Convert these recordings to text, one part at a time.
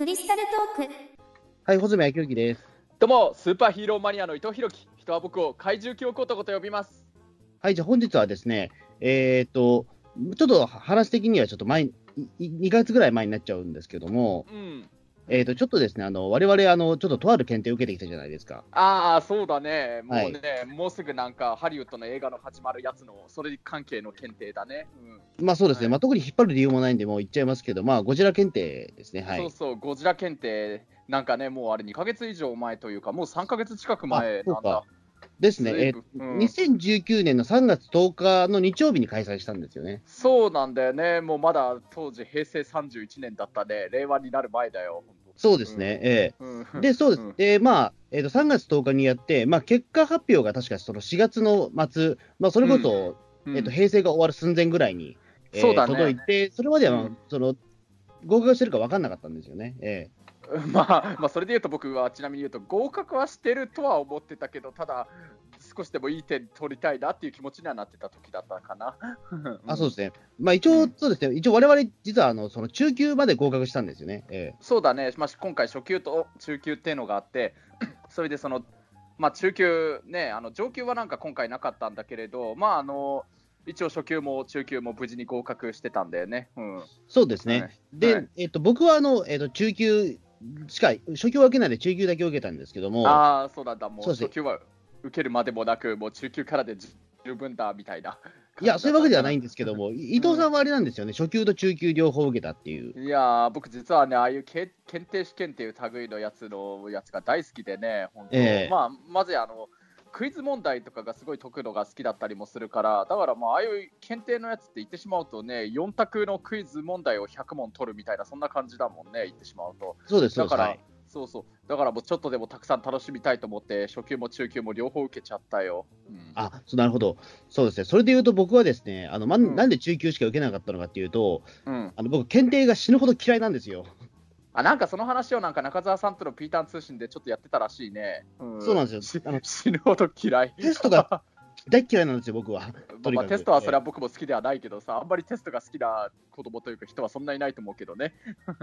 クリスタルトークはい、穂積明之です。どうも、スーパーヒーローマニアの伊藤弘樹。人は僕を怪獣記憶男と呼びます。はい、じゃあ本日はですね、えっ、と、ちょっと話的にはちょっと前、い2ヶ月ぐらい前になっちゃうんですけども、うん。えっ、と、ちょっとですね、あの、我々、あの、ちょっととある検定を受けてきたじゃないですか。ああ、そうだね。もうはいね、もうすぐなんかハリウッドの映画の始まるやつの、それ関係の検定だね。うん。まあそうですね、はいまあ特に引っ張る理由もないんで、もう言っちゃいますけど、まあ、ゴジラ検定ですね、はい。そうそう、ゴジラ検定、なんかね、もうあれ2ヶ月以上前というか、もう3ヶ月近く前なんだ。ですね、え随分うん2019年の3月10日の日曜日に開催したんですよね。そうなんだよね。もうまだ当時平成31年だったね。令和になる前だよ。ほんとそうですね、えうんえで、そうです。ん。で、まあ、えー、と3月10日にやって、まあ、結果発表が確かその4月の末、まあ、それこそ、うんえっと平成が終わる寸前ぐらいに、えーそうだね。届いて、それまでは、まあうん。その合格してるか分かんなかったんですよね。え。まあ、まあ、それで言うと僕はちなみに言うと合格はしてるとは思ってたけど、ただ少しでもいい点取りたいなっていう気持ちにはなってた時だったかな。え あそうですね。ね、まあ、一応、うん。そうですね、一応、我々実はあのその中級まで合格したんですよね。えそうだね、まあ、今回初級と中級っていうのがあって、それでその、まあ、中級ね、あの上級はなんか今回なかったんだけれど、まあ、あの一応初級も中級も無事に合格してたんだよね。うん、えそうですね。はい。で、はい。えっと僕はあの、えっと中級しか、初級は受けないで中級だけ受けたんですけども、ああ、そうなんだ、もう初級は受けるまでもなく、もう中級からで十分だみたいな。いや、そういうわけではないんでですけども、い伊藤さんはあれなんですよね、初級と中級両方受けたっていう。いやー、僕実はね、ああいうけ検定試験っていう類のやつのやつが大好きでね、本当、ええまあ、まずあの、クイズ問題とかがすごい解くのが好きだったりもするから、だからまあ、ああいう検定のやつって言ってしまうとね、4択のクイズ問題を100問取るみたいな、そんな感じだもんね、言ってしまうと。そうです、そうです。だから、はいそうそう、だからもうちょっとでもたくさん楽しみたいと思って、初級も中級も両方受けちゃったよ。うんあそうなるほど、そうですね、それで言うと僕はですね、あのまうんなんで中級しか受けなかったのかっていうと、うん、あの僕、検定が死ぬほど嫌いなんですよ。あなんかその話をなんか中澤さんとのピーターン通信でちょっとやってたらしいね。んそうなんですよあの 死ぬほど嫌い。テストが大っ嫌いなんですよ、僕は。とにかくまあ、テストはそれは僕も好きではないけどさ、あんまりテストが好きな子供というか人はそんなにいないと思うけどね。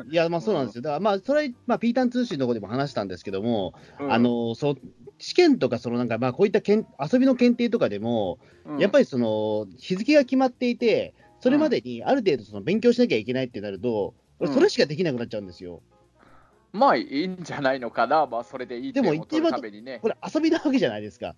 いや、まあそうなんですよ。だからまあ、それは、まあ、ピーターン通信の方でも話したんですけども、うんあ、のそう試験とか、そのなんか、まあ、こういったけん遊びの検定とかでも、やっぱり、りその日付が決まっていて、それまでにある程度その勉強しなきゃいけないってなると、俺、うんそれしかできなくなっちゃうんですよ。まあいいんじゃないのかな、まあそれでいいでも点を取るためにねこ。れ、遊びなわけじゃないですか。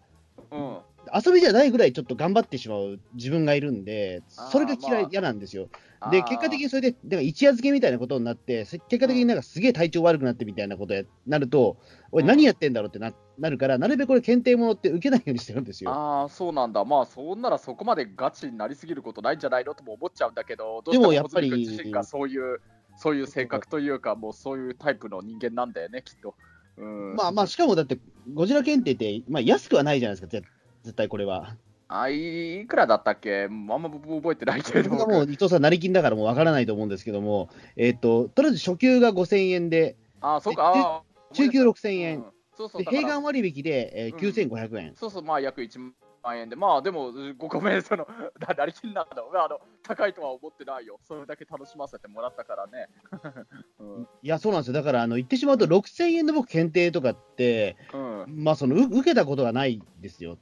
うん遊びじゃないぐらいちょっと頑張ってしまう自分がいるんで、それが嫌い、嫌なんですよ。で、結果的にそれで、でも一夜漬けみたいなことになって、せ結果的になんかすげえ体調悪くなってみたいなことになると、俺、うん。何やってんだろうってななるから、なるべくこれ、検定ものって受けないようにしてるんですよ。あーそうなんだ、まあそんならそこまでガチになりすぎることないんじゃないのとも思っちゃうんだけど、どうしてもでもやっぱり自身がそういうそういう性格というか、もうそういうタイプの人間なんだよね、きっと。うん、まあまあ、しかもだって、ゴジラ検定って、まあ、安くはないじゃないですか、絶絶対これは。あいくらだったっけ？あんま覚えてないけれどもう伊藤さん、成金だからもうわからないと思うんですけども、えっ、と、とりあえず初級が5000円で、あそうか、中級6000円、うん。そうそう併願割引で、えーうん。9500円。そうそう、まあ約1万円で、まあでも、ごごめん、その、だなりきんなんだ、まあ、あの高いとは思ってないよ、それだけ楽しませてもらったからね。うん。いや、そうなんですよ。だから、あの、言ってしまうと、6000円の僕、検定とかって、うん、まあ、その、う受けたことがないですよ。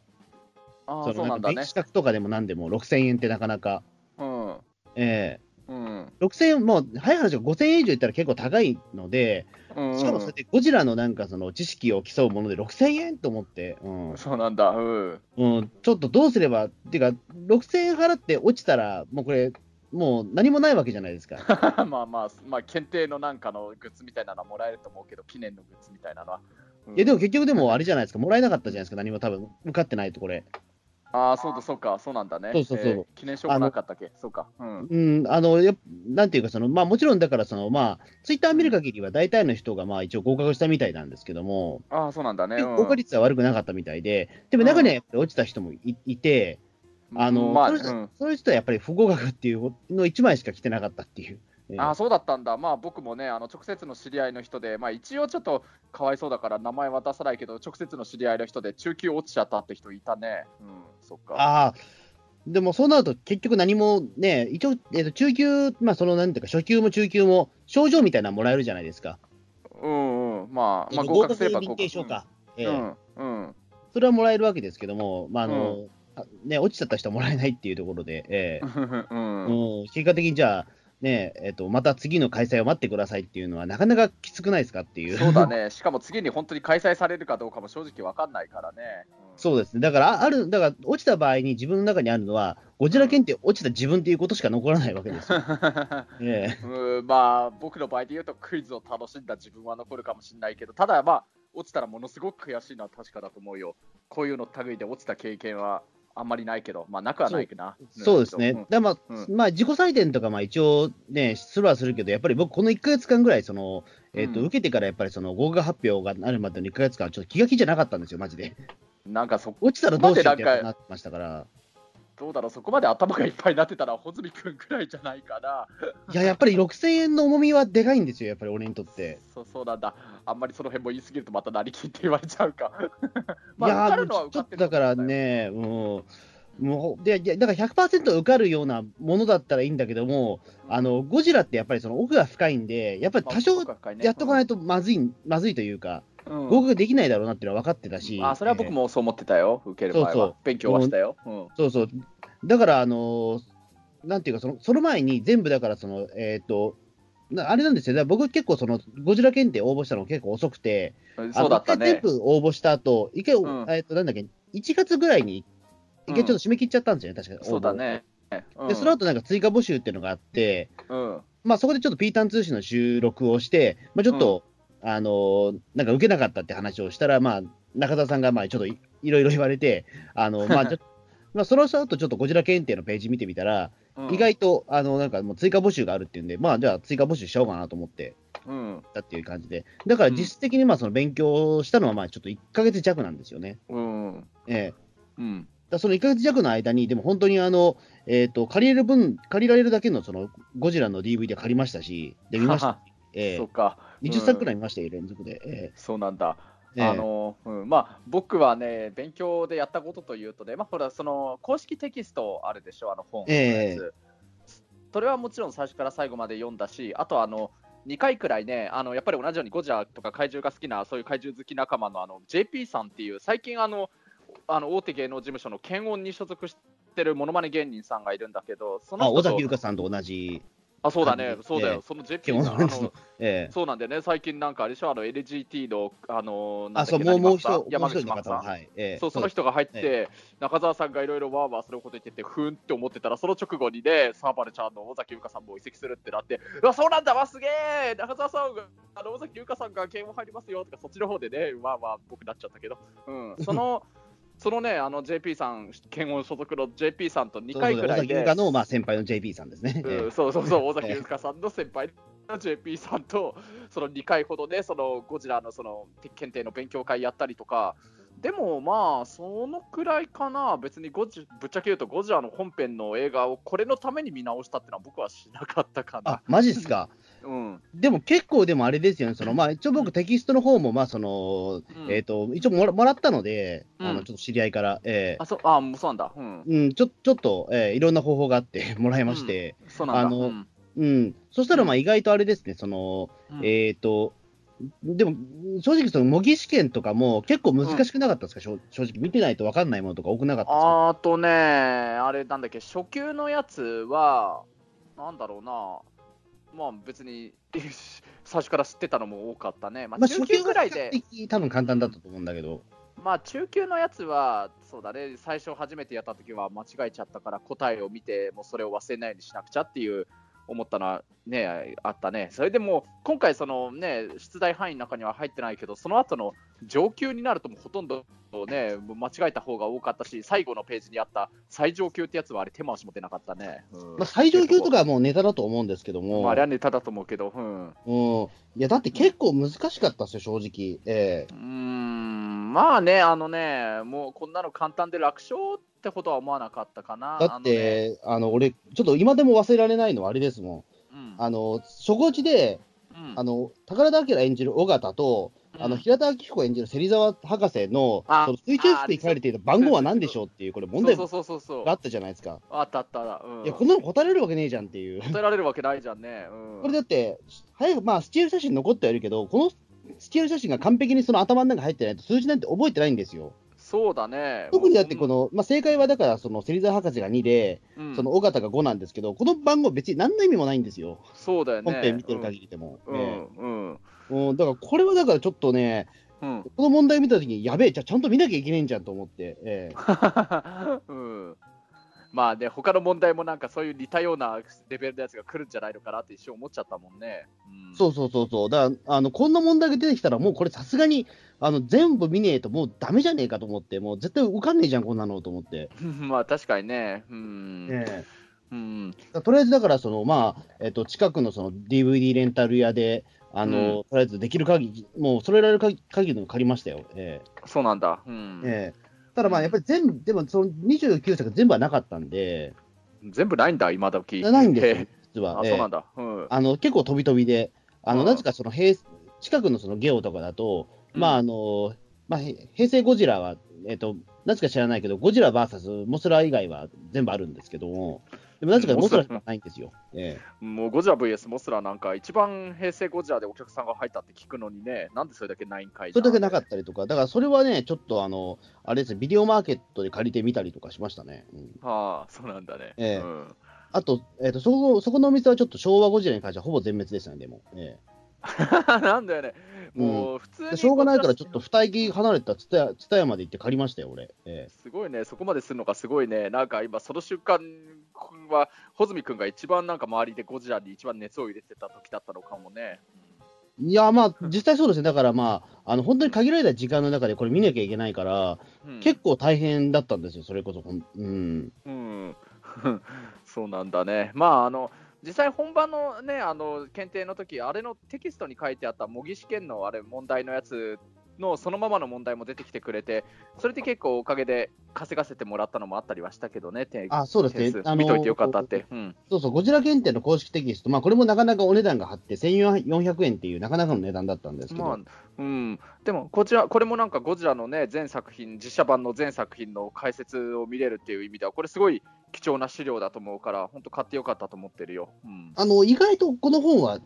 そのそうなんだね。資格とかでも何でも、6000円ってなかなか。うんえうんえ6000円、もう、早い話が5000円以上いったら結構高いので、うん、しかもそれでゴジラのなんかその知識を競うもので6000円と思って、うんそうなんだ、うん。うん、ちょっとどうすれば、っていうか、6000円払って落ちたら、もうこれ、もう何もないわけじゃないですか。まあまあ、まあ、検定のなんかのグッズみたいなのはもらえると思うけど、記念のグッズみたいなのは。うんいや、でも結局でもあれじゃないですか、もらえなかったじゃないですか、何も多分受かってないとこれ。ああ、そうだ、そうか、そうなんだね。そうそうそうえー記念証もなかったっけ？そうか。うん。うん、あの、やっなんていうか、その、まあもちろんだから、その、まあ、ツイッター見る限りは大体の人が、まあ一応合格したみたいなんですけども、ああ、そうなんだね。うん合格率は悪くなかったみたいで、でも中にはやっぱり落ちた人もいいて、あの、まあ、そういう人そういう人はやっぱり不合格っていうの1枚しか来てなかったっていう。ええあそうだったんだ、まあ僕もね、あの直接の知り合いの人で、まあ一応ちょっとかわいそうだから名前渡さないけど、直接の知り合いの人で中級落ちちゃったって人いたね。うん、そっか。ああ、でもそうなると結局何もね、一応、えーと中級、まあそのなんていうか、初級も中級も症状みたいなのもらえるじゃないですか。うんうん、まあ、まあ、合合格すれば格。認定証か。ええうん、うん、それはもらえるわけですけども、まああのあね、落ちちゃった人はもらえないっていうところで、ええうん、うん。結果的にじゃあ、ねえっと、また次の開催を待ってくださいっていうのは、なかなかきつくないですかっていう。そうだね、しかも次に本当に開催されるかどうかも正直わかんないからね。うんそうですね。だから、あある、だから、落ちた場合に自分の中にあるのは、ゴジラ検定落ちた自分っていうことしか残らないわけですよ。ええうん、まあ、僕の場合で言うと、クイズを楽しんだ自分は残るかもしれないけど、ただ、まあ、落ちたらものすごく悔しいのは確かだと思うよ。こういうの類で落ちた経験はあんまりないけど、まあ、なくはないけどな。そうですね。んだまあ、うまあ、自己採点とか、まあ、一応ね、するはするけど、やっぱり僕、この1ヶ月間ぐらい、その、えっ、と、うん受けてからやっぱりその合格発表がなるまでの1ヶ月間、ちょっと気が気じゃなかったんですよ、マジで。なんかそ、落ちたらどうしようってなってましたから。どうだろう、そこまで頭がいっぱいになってたら、穂積君くらいじゃないかな。いや、やっぱり6000円の重みはでかいんですよ、やっぱり俺にとって。そうそうなんだ。あんまりその辺も言い過ぎるとまた成り金って言われちゃうか。いや受かるのはー、受かってるちょっとだからね、うん、もう、で、いやだから100%受かるようなものだったらいいんだけども、あの、ゴジラってやっぱりその奥が深いんで、やっぱり多少やっとかないとまずい、まずいというか、うん。合格できないだろうなっていうのは分かってたし。あそれは僕もそう思ってたよ、受ける前は。そうそう。勉強はしたよ。うんえーそうそう。だから、あのーなんていうかその、その前に全部だから、その、えっ、と、なあれなんですよ、だから僕結構その、ゴジラ検定応募したの結構遅くて、そうだった一回全。部応募した後、一回、うん。えっ、と、なんだっけ、1月ぐらいに、一回ちょっと締め切っちゃったんですよね、確かそうだね。で、その後なんか追加募集っていうのがあって、うん、まあそこでちょっとピータン通信の収録をして、まあちょっと、あのーなんか受けなかったって話をしたら、まあ中田さんがまあちょっといいろいろ言われて、あの、まあ まあその後ちょっとゴジラ検定のページ見てみたら、うん意外と、あの、なんかもう追加募集があるっていうんで、まあじゃあ追加募集しちゃおうかなと思ってうん、たっていう感じで、だから実質的にまあその勉強したのはまあちょっと1ヶ月弱なんですよね。うん、ええうん。だその1ヶ月弱の間に、でも本当にあの、えっ、と、借りれる分、借りられるだけのそのゴジラの DVD は借りましたし、で、見ました。えそうか。え20作くらい見ましたよ、連続で。えそうなんだ。あのうん、まあ僕はね、勉強でやったことというとね、まあ、ほら、その公式テキストあるでしょ、あの本のやつ、それはもちろん最初から最後まで読んだし、あとあの2回くらいね、あのやっぱり同じようにゴジラとか怪獣が好きな、そういう怪獣好き仲間のあの JP さんっていう、最近あの、あの大手芸能事務所の検温に所属してるモノマネ芸人さんがいるんだけど、その人と崎優香さんと同じ、あそうだね。そうだよ、ええ。その JP 基さん、あの。ええ。そうなんだよね、最近なんかあれでしょ、あの LGT の、あのなんだあ、そう、もう、も人、山口真さん。は、はい。ええ。そうその人が入って、中澤さんがいろいろわーわーすること言ってて、ふーんって思ってたら、その直後にね、サーバルちゃんの尾崎優香さんも移籍するってなって、うわ、そうなんだ、わ、すげえ、中澤さんが、あの尾崎優香さんがゲーム入りますよとか、そっちの方でね、まあまあ、僕なっちゃったけど、うん、その、そのね、あの JP さん、検温所属の JP さんと2そうそう尾回くらいで、崎優香の、まあ、先輩の JP さんですね。えうんえそうそうそう、尾崎優香さんの先輩の JP さんと、その2回ほどで、そのゴジラのその検定の勉強会やったりとか、でもまあ、そのくらいかな、別にゴジぶっちゃけ言うと、ゴジラの本編の映画をこれのために見直したってのは僕はしなかったかなあ。、マジっすか？うん、でも結構でもあれですよね、そのまあ、一応僕、テキストの方も、まあそのうん。えっと一応もらもらったので、あうん。のちょっと知り合いから、えあ、そう、あ、もうそうなんだ。うん。ちょちょっと、ええいろんな方法があって もらいまして、そうなんだ。あのうん。うん。そしたらまあ意外とあれですね、そのうん。えっ、と、でも正直、その模擬試験とかも結構難しくなかったですか、正正直、見てないと分かんないものとか多くなかったですか？あとね、あれなんだっけ、初級のやつは、なんだろうな、まあ別に 最初から知ってたのも多かったね。まあ、まあ、中級ぐらいで。で、、多分簡単だったと思うんだけど、まあ中級のやつは、そうだね、最初初めてやった時は間違えちゃったから、答えを見て、もうそれを忘れないようにしなくちゃっていう思ったのはね、あったね。それでも、今回、そのね、出題範囲の中には入ってないけど、その後の上級になると、もうほとんどね、間違えた方が多かったし、最後のページにあった最上級ってやつは、あれ、手回しも出なかったね。うんまあ、最上級とかはもうネタだと思うんですけども、まあ、あれはネタだと思うけど、うん。ううん、いや、だって結構難しかったですよ、正直。ええ。ーん、まあね、あのね、もうこんなの簡単で楽勝ってことは思わなかったかな。だって、あの俺、ちょっと今でも忘れられないのはあれですもん、あのね、あの初号地で、うん、うんあの宝田明演じる尾形と、あのうん平田明彦演じる芹沢博士のあその水中服に書かれている番号は何でしょうっていう、これ、問題がそうそうそうそうあったじゃないですか。あったあった、うん、いや、こんなの答えられるわけねえじゃんっていう。答えられるわけないじゃんね。うん、これだって、早く、まあ、スチール写真残ってはいるけど、このスケール写真が完璧にその頭の中に入ってないと、数字なんて覚えてないんですよ。そうだね。特にだって、この、まあ、正解はだから、その芹沢博士が2で、うん、その尾形が5なんですけど、この番号、別に何の意味もないんですよ、そうだよね。本編見てる限りでも。うん、えうん、うん。だから、これはだからちょっとね、うん。この問題見たときに、やべえ、じゃあちゃんと見なきゃいけないんじゃんと思って、ええ うん、まあね、他の問題もなんかそういう似たようなレベルのやつが来るんじゃないのかなって一瞬思っちゃったもんね。うん、そうそうそうそう、だからあのこんな問題が出てきたら、もうこれ、さすがにあの全部見ねえと、もうダメじゃねえかと思って、もう絶対受かんねえじゃん、こんなのと思って。まあ確かにね。うん。ええうん。とりあえずだからその、まあえっと、近くのその DVD レンタル屋で、あのうんとりあえずできる限り、もうそれられる限りの借りましたよ。えそうなんだ。うんえ。ええただまあ、やっぱり全部、でもその29作全部はなかったんで、全部ないんだ、今時。ないんです実は。あ、ええそうなんだ。うん。あの結構飛び飛びで、あのうんなぜかその平近くのそのゲオとかだと、うんまああのまあ、へ平成ゴジラは、えっとなぜか知らないけど、ゴジラ VS モスラ以外は全部あるんですけども、でもなぜかモスラしかないんですよ。えもうゴジラ VS モスラなんか、一番平成ゴジラでお客さんが入ったって聞くのにね、なんでそれだけないんかいえそれだけなかっったりとか、だからそれはね、ちょっとあの、あれですね、ビデオマーケットで借りてみたりとかしましたね。うんた。ああ、そうなんだね。ええうんあと、えっとそこ、そこのお店はちょっと昭和ゴジラに関してはほぼ全滅でしたね、でも。え なんだよね。もう普通に、えでしょうがないから、ちょっと二駅離れたツタヤツタヤまで行って借りましたよ、俺。ええすごいね、そこまでするのがすごいね、なんか今、その瞬間は、穂積君が一番なんか周りでゴジラに一番熱を入れてた時だったのかもね。いや、まあ、実際そうですね、だからまあ、あの本当に限られた時間の中でこれ見なきゃいけないから、うん結構大変だったんですよ、それこそ。うん、うん、そうなんだね。まあ、あの、実際本番のね、あの、検定の時、あれのテキストに書いてあった模擬試験のあれ問題のやつのそのままの問題も出てきてくれて、それで結構おかげで稼がせてもらったのもあったりはしたけどね、てあそうですね見といてよかったって。うん。そうそう、ゴジラ検定の公式テキスト、まあ、これもなかなかお値段が張って、1400円っていうなかなかの値段だったんですけど、まあ、うん。でも、こちら、これもなんかゴジラのね、全作品、実写版の全作品の解説を見れるっていう意味では、これすごい貴重な資料だと思うから、本当買ってよかったと思ってるよ。うん。あの意外とこの本は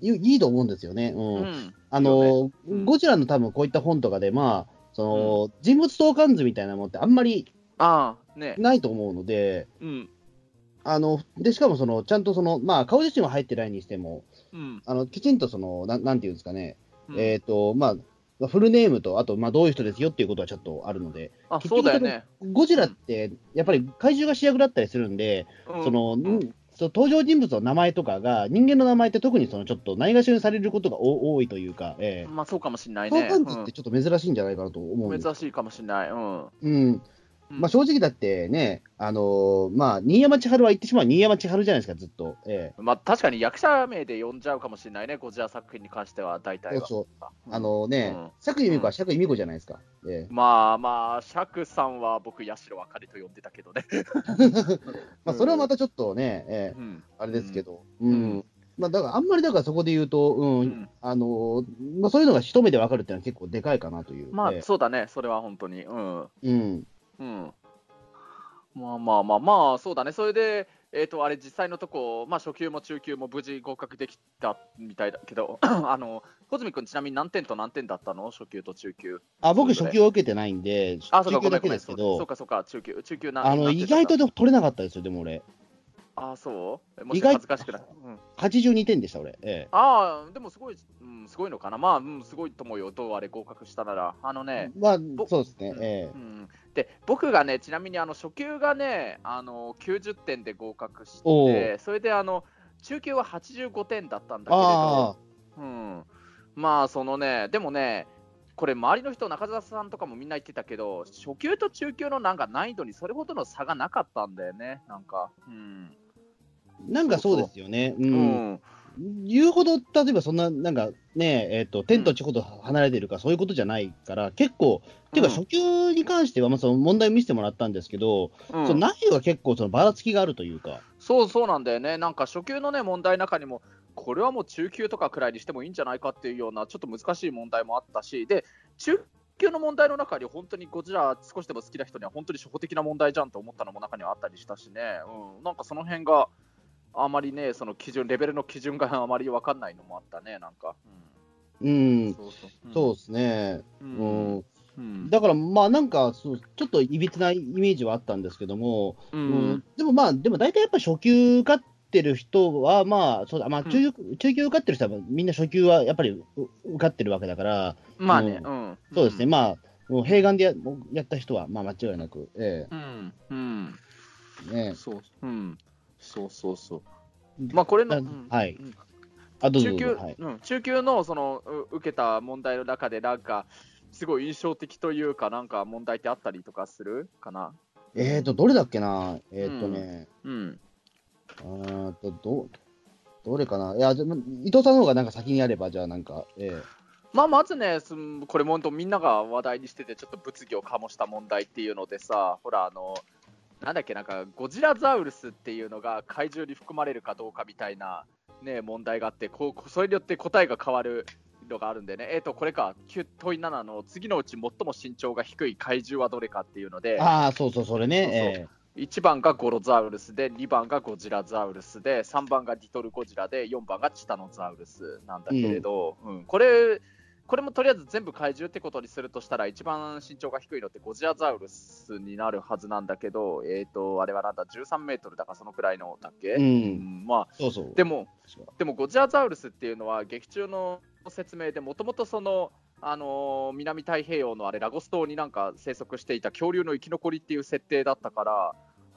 いいいと思うんですよね。うんうんあのうんゴジラの多分こういった本とかで、まあ、その人物相関図みたいなものってあんまりああ、ね。ないと思うので、うん。あのでしかもそのちゃんとその、まあ、顔写真は入ってないにしても、うん。あのきちんとそのな、なんていうんですかね、うんえっ、と、まあ、フルネームと、あと、まあ、どういう人ですよっていうことはちょっとあるので、あ、結局そうだよね。ゴジラって、やっぱり怪獣が主役だったりするんで、うんその、うんんその登場人物の名前とかが、人間の名前って特にそのちょっとないがしろにされることが多多いというか、ええまあそうかもしれないね。相関図ってちょっと珍しいんじゃないかなと思う。うん珍しいかもしれない。うん。うん。まあ、正直だってね、あのーまあ、新山千春は言ってしまう新山千春じゃないですか、ずっと。ええまあ確かに役者名で呼んじゃうかもしれないね、ゴジラ作品に関しては、大体は。そううんあのねうん、釈由美子は釈由美子じゃないですか。ええまあまあ、釈さんは僕、八代あかりと呼んでたけどね。まあ、それはまたちょっとね、ええうんあれですけど、うん。うんまあ、だから、あんまりだからそこで言うと、うん、うんあのーまあ、そういうのが一目でわかるっていうのは結構でかいかなという。まあ、えそうだね、それは本当に。うん。えうん。うん。まあまあまあまあ、そうだね。それで、えっ、と、あれ、実際のとこ、まあ、初級も中級も無事合格できたみたいだけど、あの、穂積君、ちなみに何点と何点だったの？初級と中級。あ僕、初級を受けてないんで、あ、そうか、ご中級だけですけどそう、か、そうか、中級。中級なあの意外とで取れなかったですよ、でも俺。あ、そう？もし意外恥ずかしくない？うん82点でした、俺。ええああ、でもすごい、うん、すごいのかな。まあ、うん、すごいと思うよ。どうあれ合格したなら。あのね、まあ、ぼそうですね。えうん、で僕がね、ちなみにあの初級がね、あの90点で合格しおて、それであの中級は85点だったんだえけれあど、うん、まあ、そのね、でもね、これ、周りの人、中澤さんとかもみんな言ってたけど、初級と中級のなんか難易度にそれほどの差がなかったんだよね、なんか。うんあ、なんかそうですよね。う。うんん言うほど、例えばそんな、なんかね、えっ、と、天と地ほど離れてるか、そういうことじゃないから、結構、っていうか、うん初級に関しては、まあ、その問題を見せてもらったんですけど、うん。その内容が結構、そのばらつきがあるというか、そうそうなんだよね、なんか初級のね問題の中にも、これはもう中級とかくらいにしてもいいんじゃないかっていうような、ちょっと難しい問題もあったし、で中級の問題の中に、本当にゴジラ少しでも好きな人には、本当に初歩的な問題じゃんと思ったのも中にはあったりしたしね、うん、なんかその辺があまりね、その基準、レベルの基準が あまり分かんないのもあったね、なんか。うん、そうですね。う。うんん。うん。だから、まあなんかそう、ちょっといびつなイメージはあったんですけども、ううんん。でもまあ、でも大体やっぱ初級受かってる人は、まあ、そうだ、まあ中級、中級受かってる人は、みんな初級はやっぱりう受かってるわけだから、まあね、ううん。そうですね、まあ、もう併願でややった人は、まあ間違いなく、えうん。うん。えねそう。うん。そうそうそう。まあこれの、なうんはい。うん。あ、どうぞ中級、どうぞ、はい。うん、中級のそのう受けた問題の中で、なんか、すごい印象的というか、なんか問題ってあったりとかするかな？えーと、どれだっけな、えーとね、うん。あーと、ど、どれかな、いや、でも伊藤さんの方がなんか先にやれば、じゃあなんか、ええ。まあ、まずね、これ、本当、みんなが話題にしてて、ちょっと物議を醸した問題っていうのでさ、ほら、あの、なんだっけ、なんか、ゴジラザウルスっていうのが怪獣に含まれるかどうかみたいな、ね、問題があって、こうそれによって答えが変わるのがあるんでね、えっ、と、これか、9問い7の次のうち最も身長が低い怪獣はどれかっていうので、ああ、そうそう、それね、そうそう。ええ。1番がゴロザウルスで、2番がゴジラザウルスで、3番がリトルゴジラで、4番がチタノザウルスなんだけれど、うん。これ、これもとりあえず全部怪獣ってことにするとしたら、一番身長が低いのってゴジラザウルスになるはずなんだけど、えっ、と、あれはなんだ、13メートルだかそのくらいのだっけ、ううんん、まあ、そうそう。でも、でもゴジラザウルスっていうのは劇中の説明でもともとその、あのー南太平洋のあれラゴス島になんか生息していた恐竜の生き残りっていう設定だったから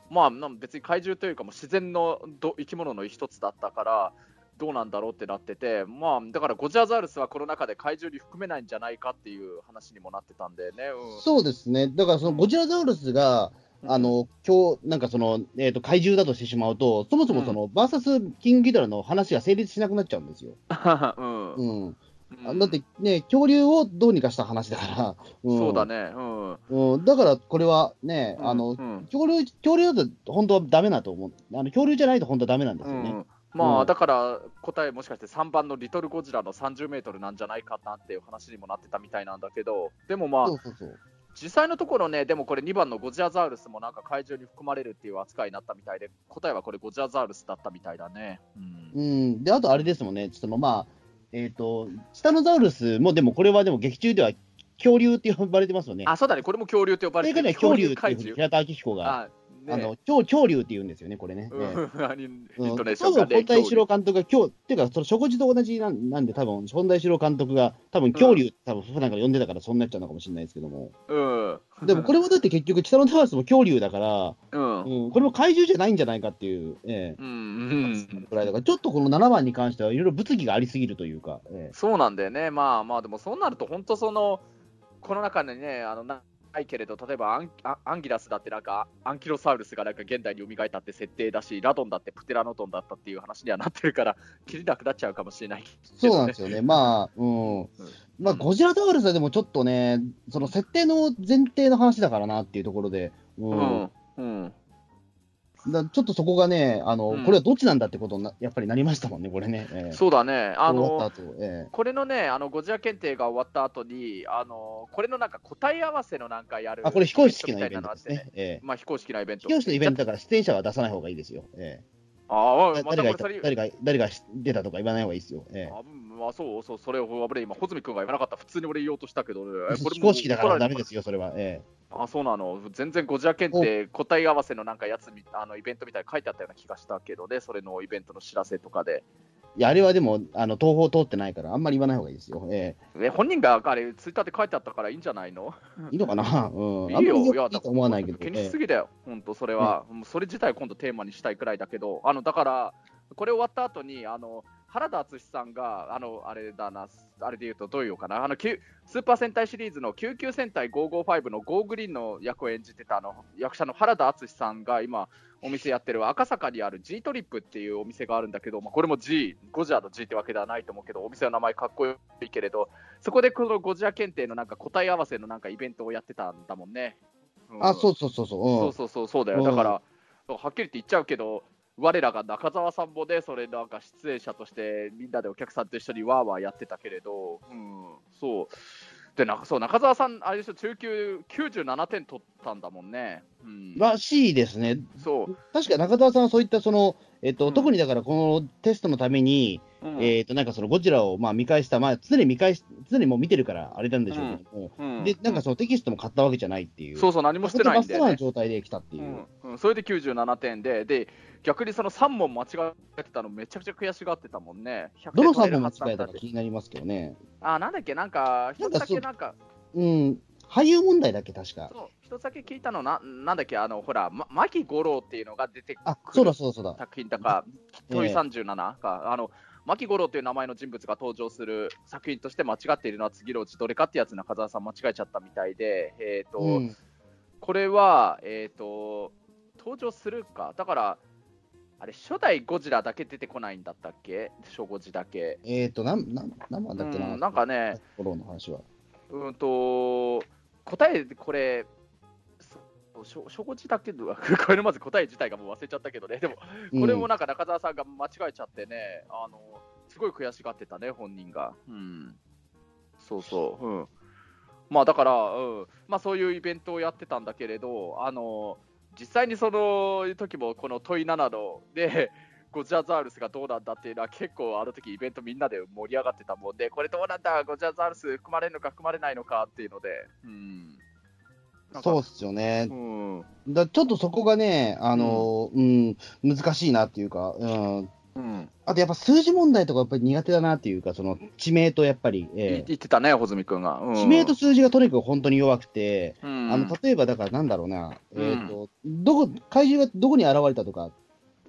まあ別に怪獣というかもう自然のど生き物の一つだったからどうなんだろうってなっててまあだからゴジラザウルスはこの中で怪獣に含めないんじゃないかっていう話にもなってたんでね、うん、そうですね、だからそのゴジラザウルスが、あの今日なんかその、えー、と怪獣だとしてしまうと、そもそもその、バーサスキングギドラの話が成立しなくなっちゃうんですよ。うん。うん。だってね、恐竜をどうにかした話だから、うん、そうだね、うん、うん、だからこれはね、あのうん。恐竜恐竜だと本当はダメだと思う、あの恐竜じゃないと本当はダメなんですよね。うん、まあ、うん。だから答えもしかして3番のリトルゴジラの30メートルなんじゃないかなっていう話にもなってたみたいなんだけど、でもまあそう、そうそう。実際のところね、でもこれ2番のゴジラザウルスもなんか怪獣に含まれるっていう扱いになったみたいで、答えはこれゴジラザウルスだったみたいだね。うん。うん、であとあれですもんね、そのまあ、えっ、と、チタノザウルスも、でもこれはでも劇中では恐竜って呼ばれてますよね。あ、そうだね、これも恐竜と呼ばそれてる恐竜っていう怪獣。平田明彦が、あ、の超恐竜って言うんですよね、これね。うん、インうんトネーションがね多分本田一郎監督が今日、っていうか、その食事と同じなんなんで、多分本田一郎監督が、多分恐竜って多分普段から呼んでたから、そうなっちゃうのかもしれないですけども。うん。でもこれもだって結局、チタノザウルスも恐竜だから、うん。うん。うん、これも怪獣じゃないんじゃないかっていう、ええうん。うんくらいだから、ちょっとこの7番に関してはいろいろ物議がありすぎるというか、ええそうなんだよね、まあまあ、でもそうなると、本当その、この中にね、あのなないけれど、例えばアンアアンギラスだってなんか、アンキロサウルスがなんか現代に蘇ったって設定だし、ラドンだってプテラノドンだったっていう話にはなってるから、切りなくなっちゃうかもしれないけそう。なんですよね。まあ、うん。まあ、ゴジラザウルスはでもちょっとね、その設定の前提の話だからなっていうところで、う。うんん。うん。だちょっとそこがね、あの、うんこれはどっちなんだってことになやっぱりなりましたもんね、これね。ええそうだね、あのえこれのね、あのゴジラ検定が終わった後に、あのこれのなんか答え合わせのなんかやるえあ、これ非公式なイベントですね。ええまあ非公式なイベント。非公式のイベントだから出演者は出さない方がいいですよ。えああ、えまた誰が誰が誰が出たとか言わない方がいいですよ。ええあまあ、そうそう、それを危ね今、穂積君が言わなかった、普通に俺言おうとしたけど、えこれも非公式だからダメですよ、それは。えあ、そうなの、全然ゴジラ検定答え合わせのなんかやつみ、あのイベントみたいに書いてあったような気がしたけどね、それのイベントの知らせとかで。えいや、あれはでも、あの東宝通ってないから、あんまり言わない方がいいですよ。ええ。本人があれ、ツイッターで書いてあったからいいんじゃないの？えいいのかな？うん。いいよ、いや、いいと思わないけど。気にええ。しすぎだよ、本当、それは、もうそれ自体今度テーマにしたいくらいだけど、あのだから、これ終わった後に、あの原田敦さんが、あのあれだな、あれで言うと、どういうのかな、あのスーパー戦隊シリーズの救急戦隊555のゴーグリーンの役を演じてたあの役者の原田敦さんが今、お店やってる赤坂にある G トリップっていうお店があるんだけど、まあ、これも G、ゴジラの G ってわけではないと思うけど、お店の名前かっこいいけれど、そこでこのゴジラ検定のなんか答え合わせのなんかイベントをやってたんだもんね。うんあ、そうそうそうそう。うんそうそうそうそうだよ、うんだから、はっきり言って言っちゃうけど、我らが中澤さんもね、それなんか出演者として、みんなでお客さんと一緒にわーわーやってたけれど、うん、そう。で、なんかそう、中澤さん、あれでしょ、中級97点取ったんだもんね。うん、らしいですね。そう、確か中澤さんはそういったその、えっとうん特にだからこのテストのために、うんえっ、と、なんかそのゴジラをまあ見返した、まあ常に見返し、常にもう見てるからあれなんでしょうけども、うんで、なんかそのテキストも買ったわけじゃないっていう。そうそう、何もしてないんで、バストなね。状態で来たっていうう。んうん、それで97点で、で、逆にその3問間違えてたのめちゃくちゃ悔しがってたもんね。100どの3点取れる本間違えたか気になりますけどね。あ、なんだっけ、なんか、一つだけなんか、うん、俳優問題だっけ、確か。そう、一つだけ聞いたのな、なんだっけ、あの、ほら、ま、牧五郎っていうのが出てくあ、るそうだそうだそうだ。作品だか、ええ問い37か、あの、牧五郎という名前の人物が登場する作品として間違っているのは次のうちどれかってやつ中澤さん間違えちゃったみたいで、えっ、と、うん、これは、えっ、と、登場するか。だから、あれ、初代ゴジラだけ出てこないんだったっけ？初ゴジだけ。えっ、と、なん、なん、何番だっけな。うんなんかね、フォローの話は。うんと、答え、これ、そう初初ゴジだけど、これまず答え自体がもう忘れちゃったけどね、でも、これもなんか中澤さんが間違えちゃってね、あの、すごい悔しがってたね、本人が。うん。そうそう。うん。まあだから、うん。まあそういうイベントをやってたんだけれど、あの、実際にその時もこの問い7ので、ゴジラザウルスがどうなんだっていうのは結構あの時イベントみんなで盛り上がってたもんで、これどうなんだ、ゴジラザウルス含まれるのか含まれないのかっていうので、うん。そうっすよね。うん。だちょっとそこがね、あの、うん、難しいなっていうか、うん。うん。あとやっぱ数字問題とかやっぱり苦手だなっていうか、その地名とやっぱり、いえ言ってたね、穂積君が。うんー地名と数字がとにかく本当に弱くて、うんあの例えばだからなんだろうな、うんえっ、と、どこ、怪獣がどこに現れたとか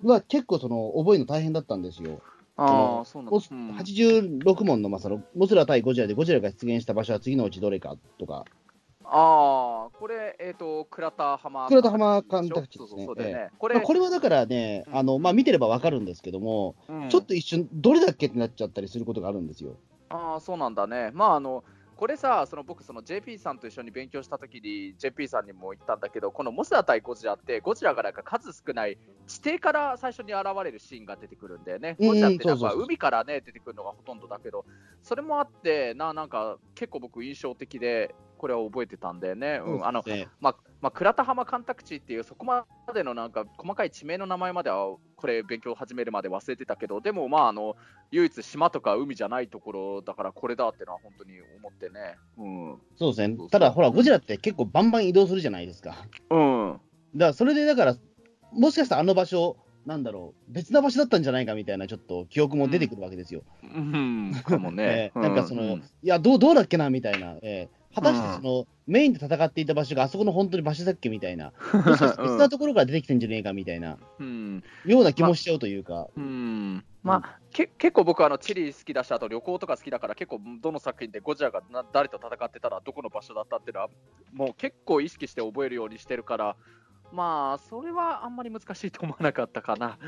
は結構その覚えるの大変だったんですよ。ああ、そうなんうん86問の、まあ、そのモスラ対ゴジラでゴジラが出現した場所は次のうちどれかとか、ああ、これ、えっ、と、倉田浜。倉田浜干拓地ですねそうそう。これ、まあ、これはだからね、うんあのまあ、見てればわかるんですけども、うんちょっと一瞬、どれだっけってなっちゃったりすることがあるんですよ。ああ、そうなんだね。まあ、あの、これさ、その僕、その JP さんと一緒に勉強したときに、JP さんにも言ったんだけど、このモスラ対ゴジラって、ゴジラがなんか数少ない地底から最初に現れるシーンが出てくるんだよね。うんゴジラってなんか海からね、出てくるのがほとんどだけど、それもあって、ななんか結構僕、印象的で、これは覚えてたんだよね。うん、あのね。まあまあ、倉田浜干拓地っていうそこまでのなんか細かい地名の名前まではこれ勉強を始めるまで忘れてたけどでもまああの唯一島とか海じゃないところだからこれだってのは本当に思ってね。うん。そうですね。ただ、ほら、ゴジラって結構バンバン移動するじゃないですか。うん。だから、それでだから、もしかしたらあの場所、なんだろう、別な場所だったんじゃないかみたいな、ちょっと記憶も出てくるわけですよ。うん。かもね。えーなんかその、うんいやどう、どうだっけなみたいな、えー果たしてその、メインで戦っていた場所があそこの本当に場所だっけみたいな、もしかして別なところから出てきてんじゃねえかみたいな、うんような気もしちゃうというか、うん。まあ、け結構僕はあのチリ好きだしあと旅行とか好きだから結構どの作品でゴジラがな誰と戦ってたらどこの場所だったっていうのはもう結構意識して覚えるようにしてるからまあそれはあんまり難しいと思わなかったかな。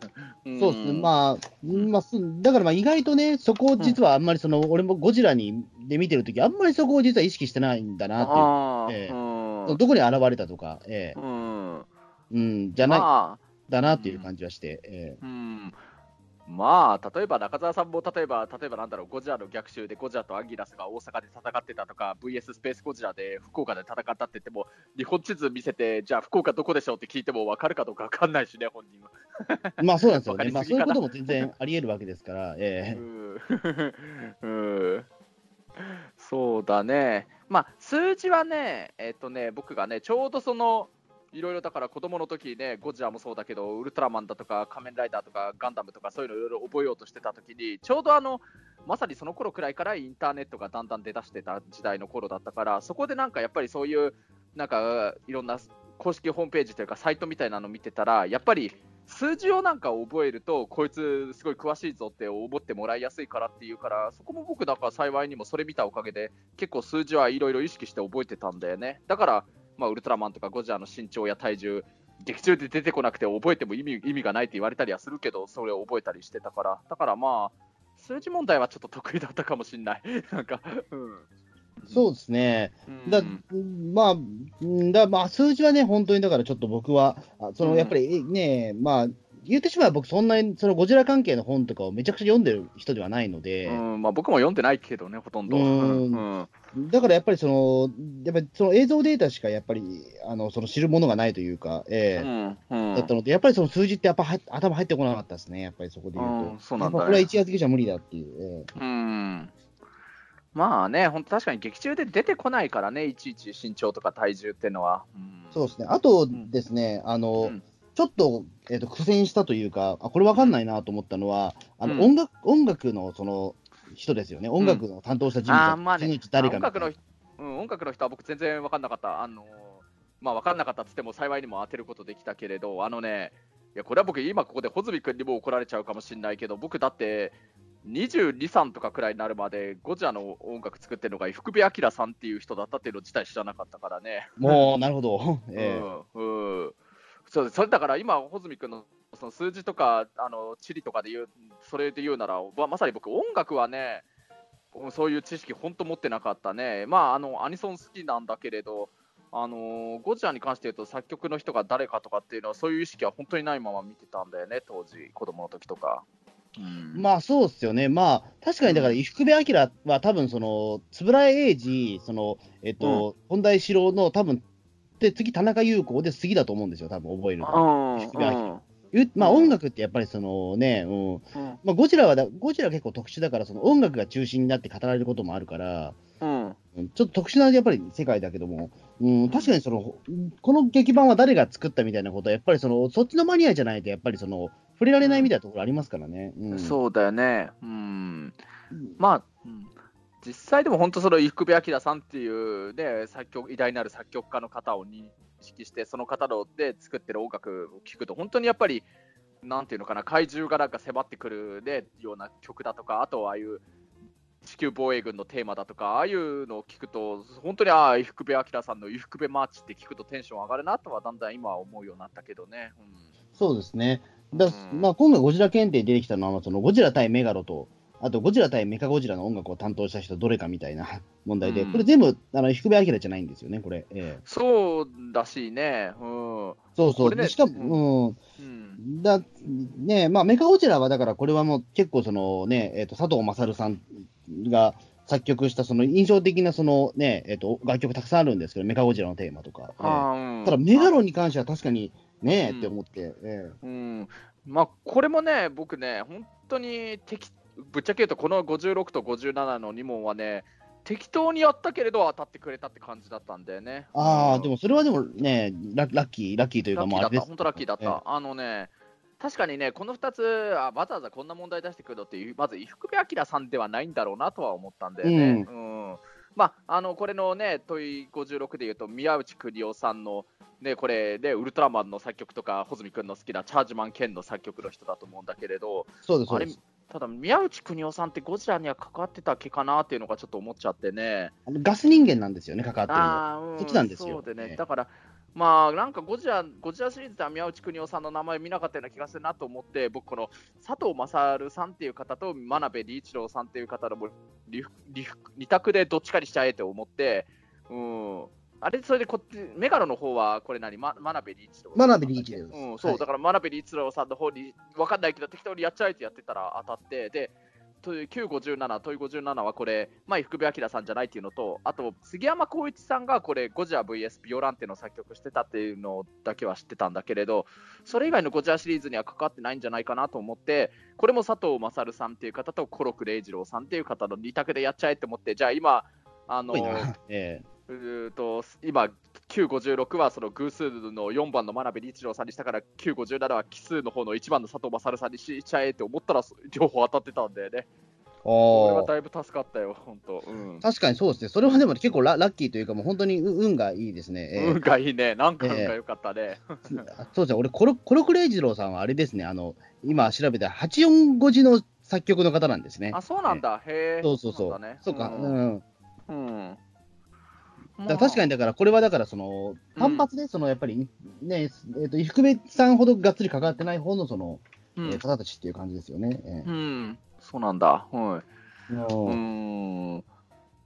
そうですね、まあ、まあ、すだからまあ意外とね、そこを実はあんまりその、俺もゴジラにで見てるとき、あんまりそこを実は意識してないんだなっていう。ええ。うん。どこに現れたとか、ええ。うん。うん、じゃない、まあ。だなっていう感じはして、ええ。うんまあ、例えば中澤さんも例えば、例えばなんだろう、ゴジラの逆襲でゴジラとアンギラスが大阪で戦ってたとか、VS スペースゴジラで福岡で戦ったって言っても、日本地図見せて、じゃあ福岡どこでしょうって聞いても分かるかどうか分かんないしね、本人は。まあそうなんですよね、まあ、そういうことも全然あり得るわけですから、ええ。うんうん。そうだね、まあ、数字はね、えっとね、僕がね、ちょうどその、いろいろだから子供の時ね、ゴジラもそうだけど、ウルトラマンだとか、仮面ライダーとか、ガンダムとか、そういうのいろいろ覚えようとしてた時に、ちょうどあの、まさにその頃くらいからインターネットがだんだん出だしてた時代の頃だったから、そこでなんかやっぱりそういう、なんかいろんな公式ホームページというか、サイトみたいなの見てたら、やっぱり数字をなんか覚えると、こいつすごい詳しいぞって思ってもらいやすいからっていうから、そこも僕、だから幸いにもそれ見たおかげで、結構数字はいろいろ意識して覚えてたんだよね。だから、まあ、ウルトラマンとかゴジラの身長や体重、劇中で出てこなくて覚えても意味意味がないって言われたりはするけど、それを覚えたりしてたから、だからまあ、数字問題はちょっと得意だったかもしれない。なんか、うん。そうですね、うんだまあ、うんだまあ、数字はね、本当にだからちょっと僕は、あそのうんやっぱりえね、まあ、言ってしまえば僕、そんなにそのゴジラ関係の本とかをめちゃくちゃ読んでる人ではないので、うんまあ、僕も読んでないけどね、ほとんど。うんうんだからやっぱりその、やっぱりその映像データしかやっぱりあのその知るものがないというか、ええうんうんだったので、やっぱりその数字ってやっぱは頭入ってこなかったですね、やっぱりそこで言うと。うんそうなんだこれは一夜漬けじゃ無理だっていう。えうんまあね、本当確かに劇中で出てこないからね、いちいち身長とか体重っていうのは。うんえそうですね。あとですね、あの、うんちょっと、えっ、と、苦戦したというか、あこれわかんないなと思ったのは、あの、うん音楽、音楽のその人ですよね。音楽の担当した人物あーまあね誰か音楽の、うん、音楽の人は僕全然分かんなかった。あのまあ分かんなかったっつっても幸いにも当てることできたけれど、あのね、いやこれは僕今ここで穂積君にも怒られちゃうかもしれないけど、僕だって22、3とかくらいになるまでゴジラの音楽作ってるのが福部明さんっていう人だったっていうの自体知らなかったからね。もう、なるほど。ええうんうんそうそれだから今、穂積君のその数字とかあの地理とかで言う、それで言うなら、ままさに僕、音楽はね、うんそういう知識、本当持ってなかったね、まあ、あのアニソン好きなんだけれど、あのゴジラに関して言うと、作曲の人が誰かとかっていうのは、そういう意識は本当にないまま見てたんだよね、当時、子供の時とか。うん。まあそうですよね、まあ確かにだから、伊福部明は多分その、円谷英二、そのえっと、本田四郎の多分で次、田中優子で次だと思うんですよ、多分覚えるの。まあうん。音楽ってやっぱりそのね、うん。うん。まあ、ゴジラはだ、ゴジラ結構特殊だから、その音楽が中心になって語られることもあるから、うん。うん。ちょっと特殊なやっぱり世界だけども、うん、確かにその、この劇版は誰が作ったみたいなことは、やっぱりその、そっちのマニアじゃないと、やっぱりその、触れられないみたいなところありますからね。うん、そうだよね。うん。まあ、うん実際でも本当その伊福部明さんっていうね、作曲、偉大なる作曲家の方を認識して、その方ので作ってる音楽を聴くと、本当にやっぱり、なんていうのかな、怪獣がなんか迫ってくる、ね、ような曲だとか、あとはああいう地球防衛軍のテーマだとか、ああいうのを聞くと、本当にああ、伊福部明さんの伊福部マーチって聞くとテンション上がるなとは、だんだん今は思うようになったけどね。うんそうですね。だうんまあ、今回、ゴジラ検定出てきたのは、そのゴジラ対メガロと、あとゴジラ対メカゴジラの音楽を担当した人、どれかみたいな 問題で、うん。これ全部、あの、福部明じゃないんですよね、これ。ええ。そうだしね、うん。そうそう。ねでしかも、うん、うん。だねまあ、メカゴジラはだからこれはもう結構その、ねえー、と佐藤勝さんが作曲したその印象的なその、ねえー、と楽曲たくさんあるんですけど、メカゴジラのテーマとか。うん。ただ、メガロンに関しては確かにねえ、うんって思って、えうん、まあ、これもね、僕ね、本当に適ぶっちゃけ言うと、この56と57の2問はね、適当にやったけれど当たってくれたって感じだったんだよね。ーああ、うんでもそれはでもねラ、ラッキー、ラッキーというか、もうあれ本当ラッキーだった。えーあのね、確かにね、この2つあ、わざわざこんな問題出してくるのっていう、まず伊福部明さんではないんだろうなとは思ったんだよね。うんまあ、あのこれのね、問い56でいうと、宮内邦夫さんの、ね、これで、ウルトラマンの作曲とか、穂積君の好きなチャージマン剣の作曲の人だと思うんだけれど、そうです。ただ、宮内邦夫さんってゴジラには関わってたっけかなっていうのがちょっと思っちゃってね。ガス人間なんですよね、関わってるの。そっちなんですよそうでね、ええだから、まあ、なんかゴジラ、ゴジラシリーズでは宮内邦夫さんの名前見なかったような気がするなと思って、僕、この佐藤勝さんっていう方と真鍋理一郎さんっていう方のもリフリフ二択でどっちかにしちゃえって思って、うん。あれ、それでこっち、メガロの方は、これ何、ま、真鍋理一郎真鍋理一郎です。うん、そう、はいだから真鍋理一郎さんの方に、わかんないけど、適当にやっちゃえってやってたら当たって、で、という957、問い57はこれ、まあ、福部明さんじゃないっていうのと、あと、杉山浩一さんがこれ、ゴジラ VS ビオランテの作曲してたっていうのだけは知ってたんだけれど、それ以外のゴジラシリーズには関わってないんじゃないかなと思って、これも佐藤勝さんっていう方と、コロク礼二郎さんっていう方の2択でやっちゃえって思って、じゃあ今、あのすごいな。えうーと今、956はその偶数の4番の真鍋理一郎さんにしたから、957は奇数の方の1番の佐藤勝さんにしちゃえって思ったら、両方当たってたんだよね。えこれはだいぶ助かったよ、本当。うん。確かにそうですね。それはでも結構ララッキーというか、もう本当に運運がいいですね。ええ運がいいね。なんか運が良かったね。あそうですね、俺コロ、コロクレイジローさんはあれですね、あの今調べた845字の作曲の方なんですね。あ、そうなんだ。へえ。そうそうそう。なんだね。そうか、んうん。うん。だ確かに、だからこれはだから、その単発で、そのやっぱりね、えっ、と、福部さんほどがっつり関わってない方のその、うんえー方たちっていう感じですよね。えうん。そうなんだ。はい。ううん。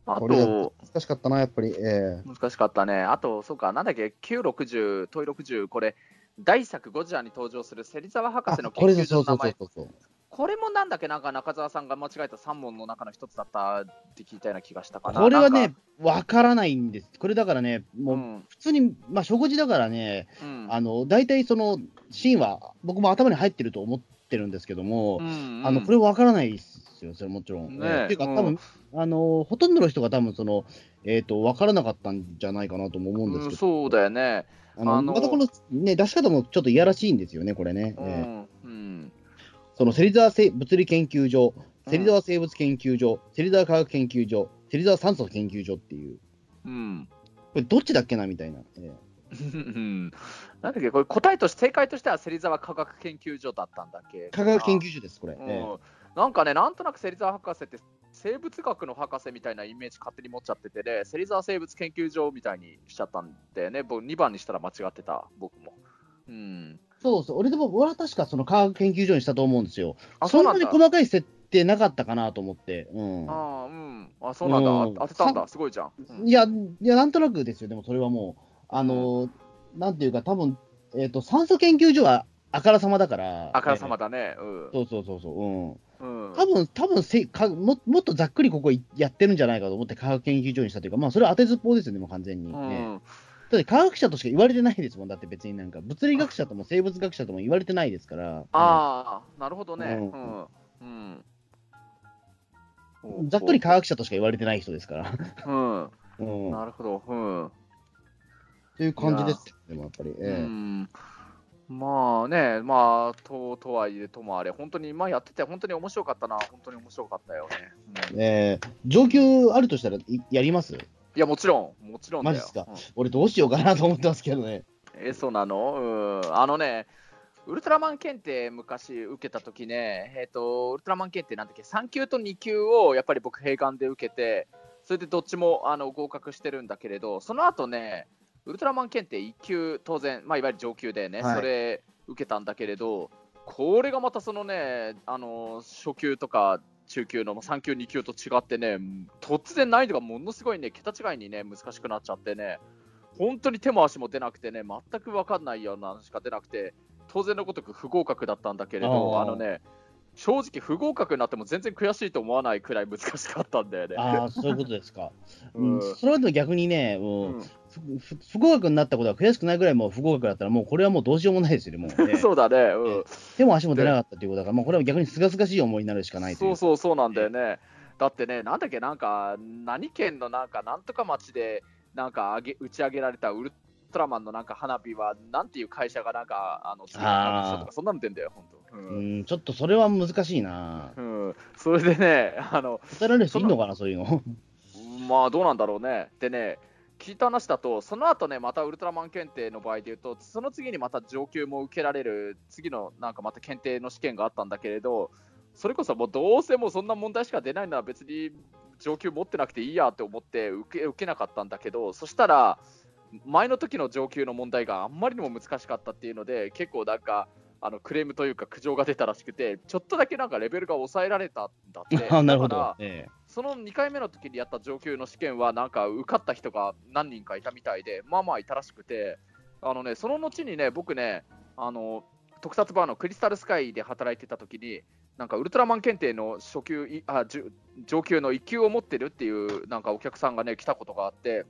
あと、難しかったな、やっぱり。え難しかったね。あと、そうか、なんだっけ、960、問い60、これ、大作ゴジラに登場する芹沢博士の研これでそうそう究所の名前そうそう。これもなんだっけなんか中澤さんが間違えた3問の中の一つだったって聞いたような気がしたかな。これはねか、わからないんです。これだからね、もううん。普通に、まあ、食事だからね、うん。あの、大体そのシーンは僕も頭に入ってると思ってるんですけども、うんあの、これわからないですよ、それもちろん。ねえ。っていうか、うん。多分、あの、ほとんどの人が多分その、えっ、と、わからなかったんじゃないかなとも思うんですうんけど、そうだよね。あのあの。またこの、ね、出し方もちょっといやらしいんですよね、これね。うええんうんその芹沢生物理研究所、うん。芹沢生物研究所、芹沢科学研究所、芹沢酸素研究所っていう、うん。これどっちだっけなみたいな。ええ。うん。なんだっけこれ答えとして正解としては芹沢科学研究所だったんだっけ？科学研究所です、これ。うん。ええ。なんかね、なんとなく芹沢博士って生物学の博士みたいなイメージ勝手に持っちゃっててね、芹沢生物研究所みたいにしちゃったんだよね、僕2番にしたら間違ってた、僕も。うん、そうそう、俺でも、俺は確かその科学研究所にしたと思うんですよ。あ、そんなんに。細かい設定なかったかなと思って。うん。あうん、あそうなんだ、うん当てたんだ、すごいじゃん。うんいや、いや、なんとなくですよ、でもそれはもう、あの、なんていうか、多分えっ、と、酸素研究所はあからさまだから。あからさまだ。だね。そうそうそうそう。うん。うん。うん多分多分せかももっとざっくりここいやってるんじゃないかと思って科学研究所にしたというか、まあ、それは当てずっぽうですよね、もう完全に。うねんだって科学者としか言われてないですもん、だって別になんか、物理学者とも生物学者とも言われてないですから。ああ、なるほどね。ううん。うんうんざっくり科学者としか言われてない人ですから。うん。うん。なるほど。うん。という感じですよ、でもやっぱり。うええんまあね、まあ、ととはいえともあれ、本当に、まあ、やってて、本当に面白かったな、本当に面白かったよね。うんええ上級あるとしたらいやります？いや、もちろん、もちろんだよ。マジっすか？うん俺どうしようかなと思ってますけどね。え、そうなの？うん。あのね、ウルトラマン検定昔受けた時ね、えっ、と、ウルトラマン検定なんだっけ、3級と2級をやっぱり僕、併願で受けて、それでどっちもあの合格してるんだけれど、その後ね、ウルトラマン検定1級、当然、まあ、いわゆる上級でね、はいそれ受けたんだけれど、これがまたそのね、あの初級とか中級の3級、2級と違ってね、突然難易度がものすごいね、桁違いにね、難しくなっちゃってね、本当に手も足も出なくてね、全く分かんないようなのしか出なくて、当然のごとく不合格だったんだけれど、あのね、正直、不合格になっても全然悔しいと思わないくらい難しかったんだよね。ああ、そういうことですか。う うんん、それは逆にね、ううん 不合格になったことは悔しくないぐらいもう不合格だったら、もうこれはもうどうしようもないですよね、もう、ね。そうだね、うん、手も足も出なかったということだから、もうこれは逆にすがすがしい思いになるしかないそうそうそうなんだよね。だってね、なんだっけ、なんか、何県のなんか、なんとか町で、なんかあげ打ち上げられたウルトラマンのなんか花火は、なんていう会社がなんか、あの、作とか、そんなの出んだよ、本当。ううんん、ちょっとそれは難しいな。うん、それでね、あの、答えられる人いるのかな、そういうの？まあどうなんだろうね。でね、聞いた話だと、その後ね、またウルトラマン検定の場合で言うと、その次にまた上級も受けられる、次のなんかまた検定の試験があったんだけれど、それこそもうどうせもうそんな問題しか出ないのは別に上級持ってなくていいやって思って受け受けなかったんだけど、そしたら、前の時の上級の問題があんまりにも難しかったっていうので、結構なんか、あのクレームというか苦情が出たらしくて、ちょっとだけなんかレベルが抑えられたんだって。あなるほど。えその2回目の時にやった上級の試験は、なんか受かった人が何人かいたみたいで、まあまあいたらしくて、あのね、その後にね、僕ね、あの特撮バーのクリスタルスカイで働いてた時に、なんかウルトラマン検定の初級あ上級の1級を持ってるっていうなんかお客さんがね来たことがあって、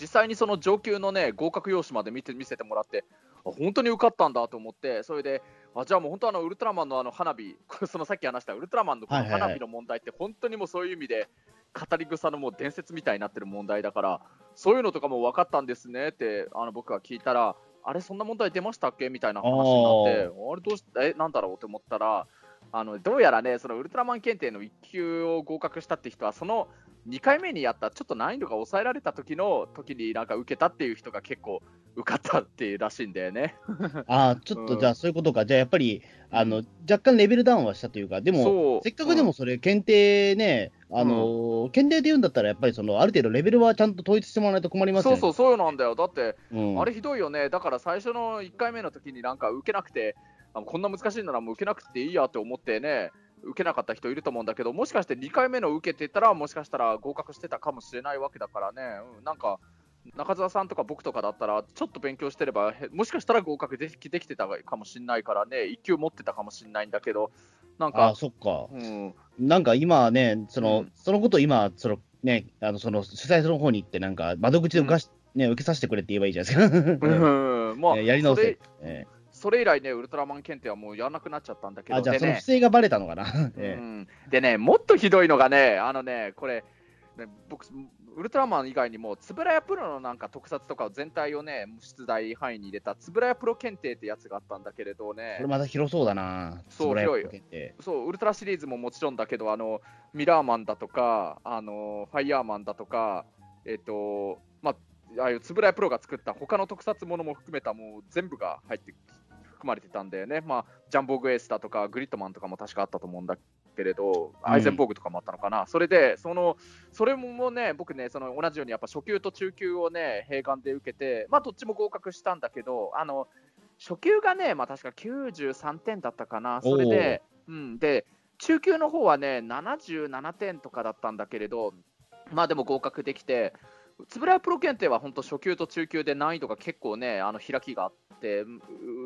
実際にその上級のね合格用紙まで見て見せてもらって、本当に受かったんだと思って、それで、あじゃあもう本当あのウルトラマンのあの花火、こ れそのさっき話したウルトラマンのこの花火の問題って本当にもうそういう意味で語り草のもう伝説みたいになってる問題だから、そういうのとかも分かったんですねってあの僕が聞いたら、あれそんな問題出ましたっけ？みたいな話になって、あれどうしえなんだろうって思ったら。あのどうやらね、そのウルトラマン検定の1級を合格したって人は、その2回目にやったちょっと難易度が抑えられた時の時になんか受けたっていう人が結構受かったっていうらしいんだよね。ああ、ちょっうんとじゃあそういうことか。じゃあやっぱり、あの、若干レベルダウンはしたというか、でも、せっかくでもそれ、検定ね、あの、検定で言うんだったら、やっぱりその、ある程度レベルはちゃんと統一してもらわないと困りますよね。そうそう、そうなんだよ。だって、うんあれひどいよね。だから最初の1回目の時になんか受けなくて、あこんな難しいならもう受けなくていいやって思ってね、受けなかった人いると思うんだけど、もしかして2回目の受けてたら、もしかしたら合格してたかもしれないわけだからね、うん、なんか中澤さんとか僕とかだったら、ちょっと勉強してれば、へもしかしたら合格できできてたかもしれないからね、1級持ってたかもしれないんだけど、なんあかあ、、そっか。うん、なんか今ね、その、うんそのこと今、そのね、あの、その主催の方に行って、なんか窓口で受かし、ね、受けさせてくれって言えばいいじゃないですか。うん まあ、ねやり直せ。えそれ以来ね、ウルトラマン検定はもうやらなくなっちゃったんだけど、えあ、じゃあその不正がバレたのかな。うえん、でね、もっとひどいのがね、あのね、これ、ね僕、ウルトラマン以外にも、つぶらやプロのなんか特撮とかを全体をね、出題範囲に入れたつぶらやプロ検定ってやつがあったんだけれどえねこれ、また広そうだな。そう円谷広いそう、ウルトラシリーズももちろんだけど、あのミラーマンだとか、あのファイヤーマンだとか、えっ、と、まあ、ああいうつぶらやプロが作った他の特撮ものも含めた、もう全部が入って含まれてたんだよね。まあ、ジャンボーグエースだとか、グリッドマンとかも確かあったと思うんだけれど、うんアイゼンボーグとかもあったのかな。それで、その、それもね、僕ね、その同じようにやっぱ初級と中級をね、併願で受けて、まあ、どっちも合格したんだけど、あの、初級がね、まあ、確か93点だったかな。それで、うん、で、中級の方はね、77点とかだったんだけれど、まあでも合格できて、つぶらやプロ検定は本当、初級と中級で難易度が結構ね、あの開きがあって、う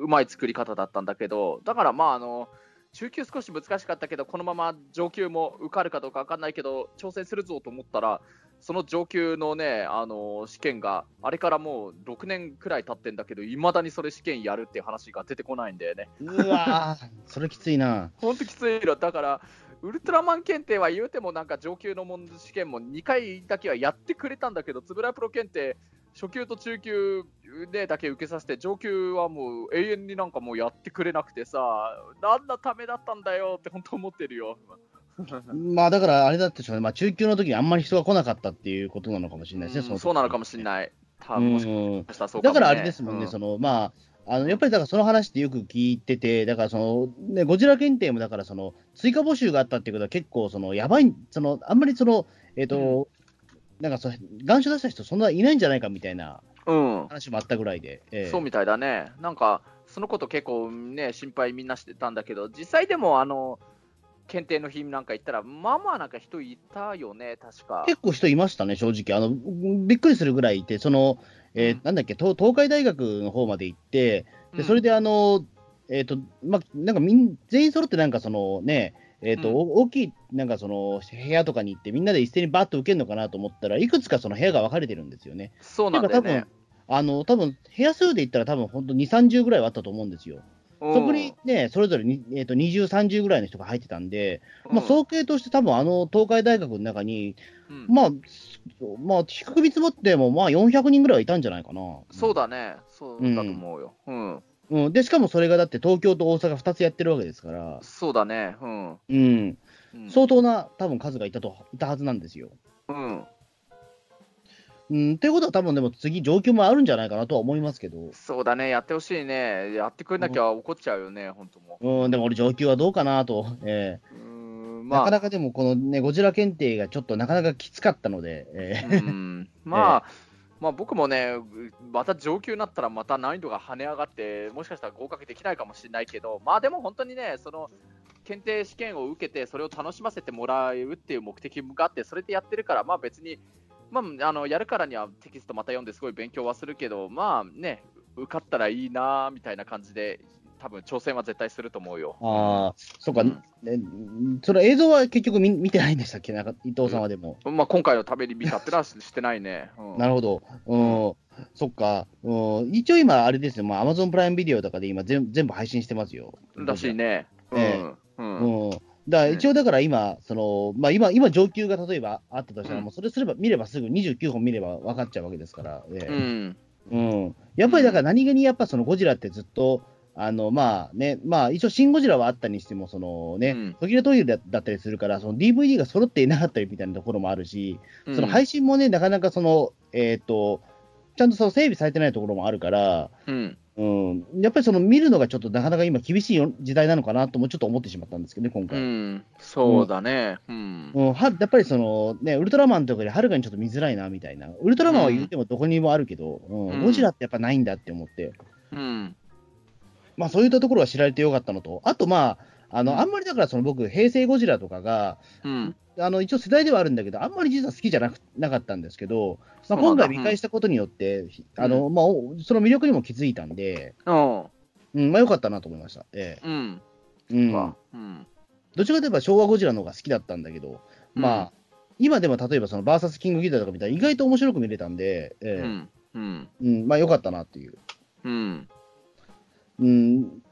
うまい作り方だったんだけど、だからまあ、あの中級少し難しかったけど、このまま上級も受かるかどうか分かんないけど、挑戦するぞと思ったら、その上級のね、あの試験が、あれからもう6年くらい経ってんだけど、いまだにそれ試験やるっていう話が出てこないんだよね。うわーそれきついな。ほんときついの。だから、ウルトラマン検定は言うてもなんか上級の問試験も2回だけはやってくれたんだけど、つぶらやプロ検定、初級と中級でだけ受けさせて、上級はもう永遠になんかもうやってくれなくてさ、なんだためだったんだよって本当思ってるよ。まあだからあれだったでしょうね。まあ中級の時にあんまり人が来なかったっていうことなのかもしれないですね。うんそうなのかもしれい。ない。多う分もしん。かしたらそうかも、ね、だからあれですもんね、うんそのまあ、あのやっぱりだからその話ってよく聞いてて、だからその、ね、ゴジラ検定もだからその追加募集があったっていうことは結構そのやばい、そのあんまりその、えっ、と、なんかその願書出した人そんないないんじゃないかみたいなうん、話もあったぐらいで。ええそうみたいだね。なんか、そのこと結構ね、心配みんなしてたんだけど、実際でも、あの、検定の日なんか行ったら、まあまあなんか人いたよね、確か。結構人いましたね、正直。あのびっくりするぐらいいて、その、えーうんなんだっけ東、東海大学の方まで行って、でそれで、であの、えっ、と、まあ、なんかみん全員揃ってなんかそのね、えっ、と、うんお大きい、なんかその、部屋とかに行って、みんなで一斉にバーッと受けるのかなと思ったら、いくつかその部屋が分かれてるんですよね。そうなんだよね。あの、多分部屋数で言ったら多分本当2、30ぐらいはあったと思うんですよ。うんそこにね、それぞれに、えー、と20、30ぐらいの人が入ってたんで、まあ、うん総計として多分あの東海大学の中に、うんまあ、まあ、低く見積もっても、まあ、400人ぐらいはいたんじゃないかな。そうだね、そうだと思うよ。うん、うん。で、しかもそれがだって東京と大阪2つやってるわけですから、そうだね。うん。うん。うん相当な多分数がいたと、いたはずなんですよ。うん、うん。ということは多分でも次、上級もあるんじゃないかなとは思いますけど、そうだね、やってほしいね。やってくれなきゃ怒っちゃうよね、本当もう。うん、でも俺上級はどうかなと、ええうん、まあ、なかなかでもこのね、ゴジラ検定がちょっとなかなかきつかったので、ええうん、まあ、まあ僕もね、また上級になったらまた難易度が跳ね上がって、もしかしたら合格できないかもしれないけど、まあでも本当にね、その検定試験を受けて、それを楽しませてもらうっていう目的があって、それでやってるから、まあ別に、まあ、あのやるからにはテキストまた読んですごい勉強はするけど、まあね、受かったらいいなみたいな感じで、多分挑戦は絶対すると思うよ。ああ、そうか、うん。ねそれ映像は結局見見てないんでしたっけ、なんか伊藤さんはでも。まあ、今回のために見たってのはししてないね。うん。なるほど、うん、そっか、うん、一応今、あれですよ、まあ、Amazon プライムビデオとかで今全、全部配信してますよ。らしいね。うん。えうん。うん、だから一応だから今、そのまあ、今、今、上級が例えばあったとしたら、うん。もうそれすれば見ればすぐ29本見れば分かっちゃうわけですから、ええうん。うん、やっぱりだから何気にやっぱそのゴジラってずっと、あのまあね、まあ一応、シン・ゴジラはあったにしても、そのねうん、途切れ途切れだったりするから、その DVD が揃っていなかったりみたいなところもあるし、うん。その配信もね、なかなかその、えっ、と、ちゃんとその整備されてないところもあるから、うん。うん、やっぱりその見るのがちょっとなかなか今、厳しいよ時代なのかなともちょっと思ってしまったんですけどね、今う回。ん、そうだね。うん。うん、はやっぱりその、ね、ウルトラマンとかよりはるかにちょっと見づらいなみたいな、ウルトラマンは言ってもどこにもあるけど、うん。うん。ゴジラってやっぱないんだって思って、うん。まあ、そういったところは知られてよかったのと、あと、まあ、あの、うんあんまりだからその僕、平成ゴジラとかが、うん。あの一応世代ではあるんだけど、あんまり実は好きじゃなくなかったんですけど、まあ、今回見返したことによって、あのまあ、おその魅力にも気づいたんで、うん。うん、まあよかったなと思いました。えうん。えうん、かうん。どっちかといえば昭和ゴジラの方が好きだったんだけど、まあ、今でも例えばそのバーサスキングギターとか見たら意外と面白く見れたんで、ええうん。うん。うん、まあよかったなっていう。うん。うん、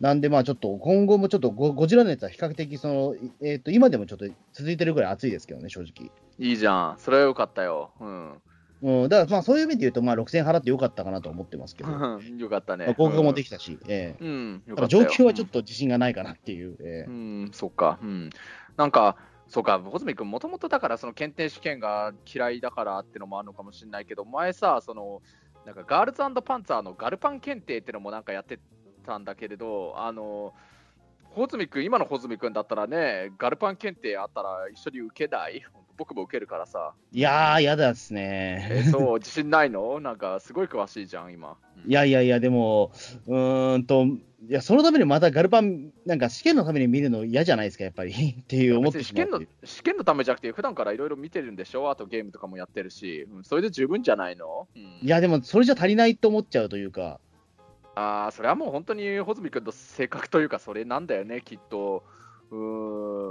なんでまあちょっと今後もちょっとゴゴジラ熱は比較的その、えっと今でもちょっと続いてるぐらい熱いですけどね、正直。いいじゃん。それはよかったよ。うん。うん、だからまあそういう意味で言うと、まあ、6000円払ってよかったかなと思ってますけど、ま よかったね。あ、合格もできたし、ええうん。はちょっと自信がないかなっていう。ええうん、そっか。うん。なんか、そうか、穂積君、もともとだから、その検定試験が嫌いだからってのもあるのかもしれないけど、前さ、その、なんかガールズパンツァーのガルパン検定ってのもなんかやってたんだけれど、あの、穂積君、今の穂積君だったらね、ガルパン検定あったら一緒に受けない？僕も受けるからさ。いやー、やだっすえね。そう、自信ないの？なんか、すごい詳しいじゃん、今。うんいやいやいや、でも、うーんと、いや、そのためにまたガルパン、なんか試験のために見るの嫌じゃないですか、やっぱり。っていう思っ別てしまうに試験の試験のためじゃなくて、普段からいろいろ見てるんでしょ、あとゲームとかもやってるし、うんそれで十分じゃないの、うんいや、でも、それじゃ足りないと思っちゃうというか、ああ、それはもう本当に穂積君の性格というか、それなんだよね、きっと。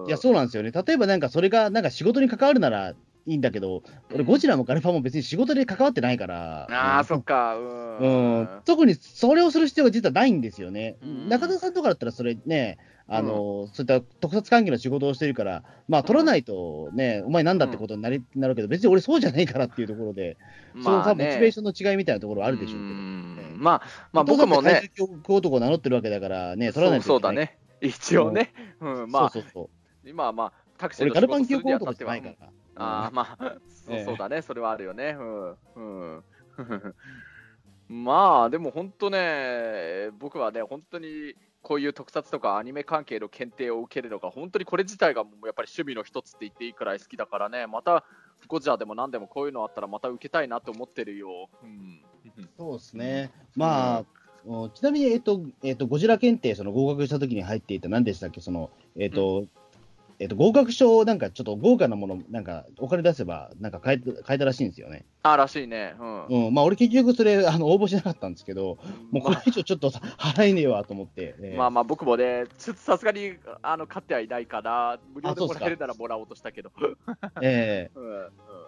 いや、そうなんですよね。例えばなんかそれが、なんか仕事に関わるならいいんだけど、俺、ゴジラもガルパンも別に仕事で関わってないから、ああ、うんそっか。うん。うん、特にそれをする必要が実はないんですよね。うん中田さんとかだったら、それね、あのそういった特撮関係の仕事をしてるから、まあ、取らないとね、お前なんだってことになりなるけど、別に俺そうじゃないからっていうところで、そのさモチベーションの違いみたいなところはあるでしょうけど。んまあ、まあ、僕もね、男を名乗ってるわけだからね、取らないといけない。そうだね。一応ね。うん、まあ、そうそうそう。今はまあ、タクシー俺、の仕事するにあたってはゃないから。ああ、まあ、そうええそうだね、それはあるよね。うん。うん。まあ、でも本当ね、僕はね、本当にこういう特撮とかアニメ関係の検定を受けるのが、本当にこれ自体がもうやっぱり趣味の一つって言っていいくらい好きだからね、またゴジラでも何でもこういうのあったらまた受けたいなと思ってるよ。うん。そうですね。まあ、おちなみに、えっと、えっと、ゴジラ検定、その合格した時に入っていた、何でしたっけ、その、えっと、えっと、合格証、なんかちょっと豪華なもの、なんかお金出せば、なんか買え買えたらしいんですよね。あらしいね。うん。うん、まあ、俺結局それ、あの、応募しなかったんですけど、もうこまれ以上ちょっと払えねえわと思って。えーまあまあ僕もね、ちょっとさすがにあの買ってはいないから、無料でもらえるならもらおうとしたけど。え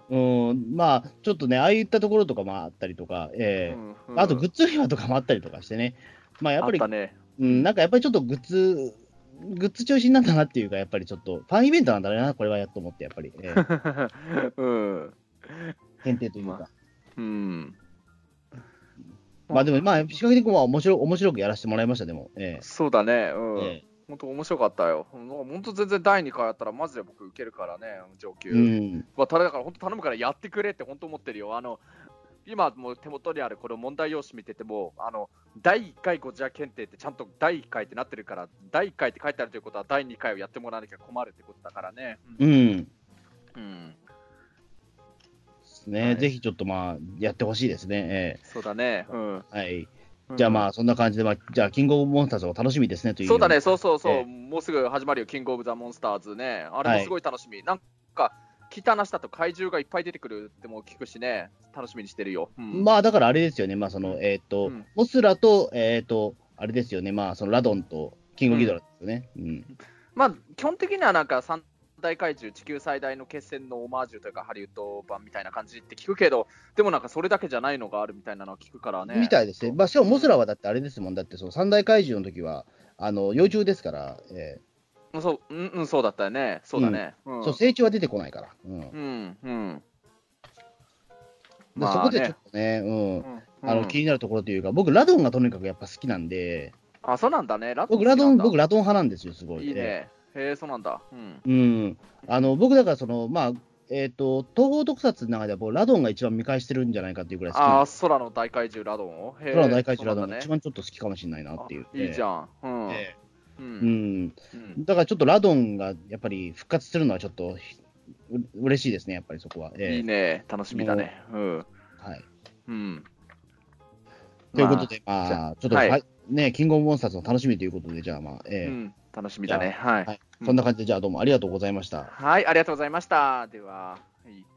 うんーうん、まあ、ちょっとね、ああいったところとかもあったりとか、えーうんあとグッズ売り場とかもあったりとかしてね、まあ、やっぱりね。うん、なんかやっぱりちょっとグッズ、グッズ中心なんだなっていうか、やっぱりちょっと、ファンイベントなんだな、これはやっと思って、やっぱり、えー うん。検定というか。まうん。まあでも、まあ、比較的まあ面白面白くやらせてもらいました、でも。えそうだね。うえん。え本当面白かったよ。本当全然第2回やったらマジで僕受けるからね、上級。えうん。まあ、ただだから本当頼むからやってくれって本当思ってるよ。あの今もう手元にあるこの問題用紙見てても、あの第1回ゴジラ検定ってちゃんと第1回ってなってるから、第1回って書いてあるということは第2回をやってもらわなきゃ困るってことだからね。うん。うん、ですね、はいぜひちょっとまあ、やってほしいですね。えそうだね。うん。えはい。じゃあまあ、そんな感じで、まあ、じゃあ、キングオブモンスターズを楽しみですねという。そうだね、そうそうそう、ええもうすぐ始まるよ、キングオブザモンスターズね。あれはいもすごい楽しみ。なんか、聞いたと怪獣がいっぱい出てくるっても聞くしね、楽しみにしてるよ。うんまあ、だからあれですよね、まあ、その、えっ、と、うんモスラと、えっ、と、あれですよね、まあ、そのラドンとキングギドラですよね。うん。まあ、基本的にはなんか三大怪獣、地球最大の決戦のオマージュというか、ハリウッド版みたいな感じって聞くけど、でもなんかそれだけじゃないのがあるみたいなのは聞くからね。みたいですね。まあ、しかもモスラはだってあれですもん、だってその三大怪獣の時は、あの、幼虫ですから、えそう、うん、うん、そうだったよね。そうだね。うん。ーそう、成長は出てこないから。うん。でうん、うん。そこでちょっとね、うん。うんあの、気になるところというか、僕、ラドンがとにかくやっぱ好きなんで、あ、そうなんだね。ラ僕、ラドン、僕、ララドン派なんですよ、すごい。いいね。へえ、そうなんだ。うん。うん。あの、僕、だから、その、まあ、えっ、と、東方特撮の中では、僕ラドンが一番見返してるんじゃないかっていうぐらい好きあ。空の大怪獣ラドンを？空の大怪獣ラドンが一番ちょっと好きかもしれないなっていう。あいいじん。ゃん。うん。えう。んだからちょっとラドンがやっぱり復活するのはちょっとう嬉しいですね、やっぱりそこは。ええいいね。楽しみだね。うん。はい。うん。ということで、まああ、ちょっと、はいはいね、キングオブモンスターズの楽しみということで、じゃあまあ、ええうん。楽しみだね。はい。はいそんな感じで、じゃあどうもありがとうございました。はい、ありがとうございました。では、はい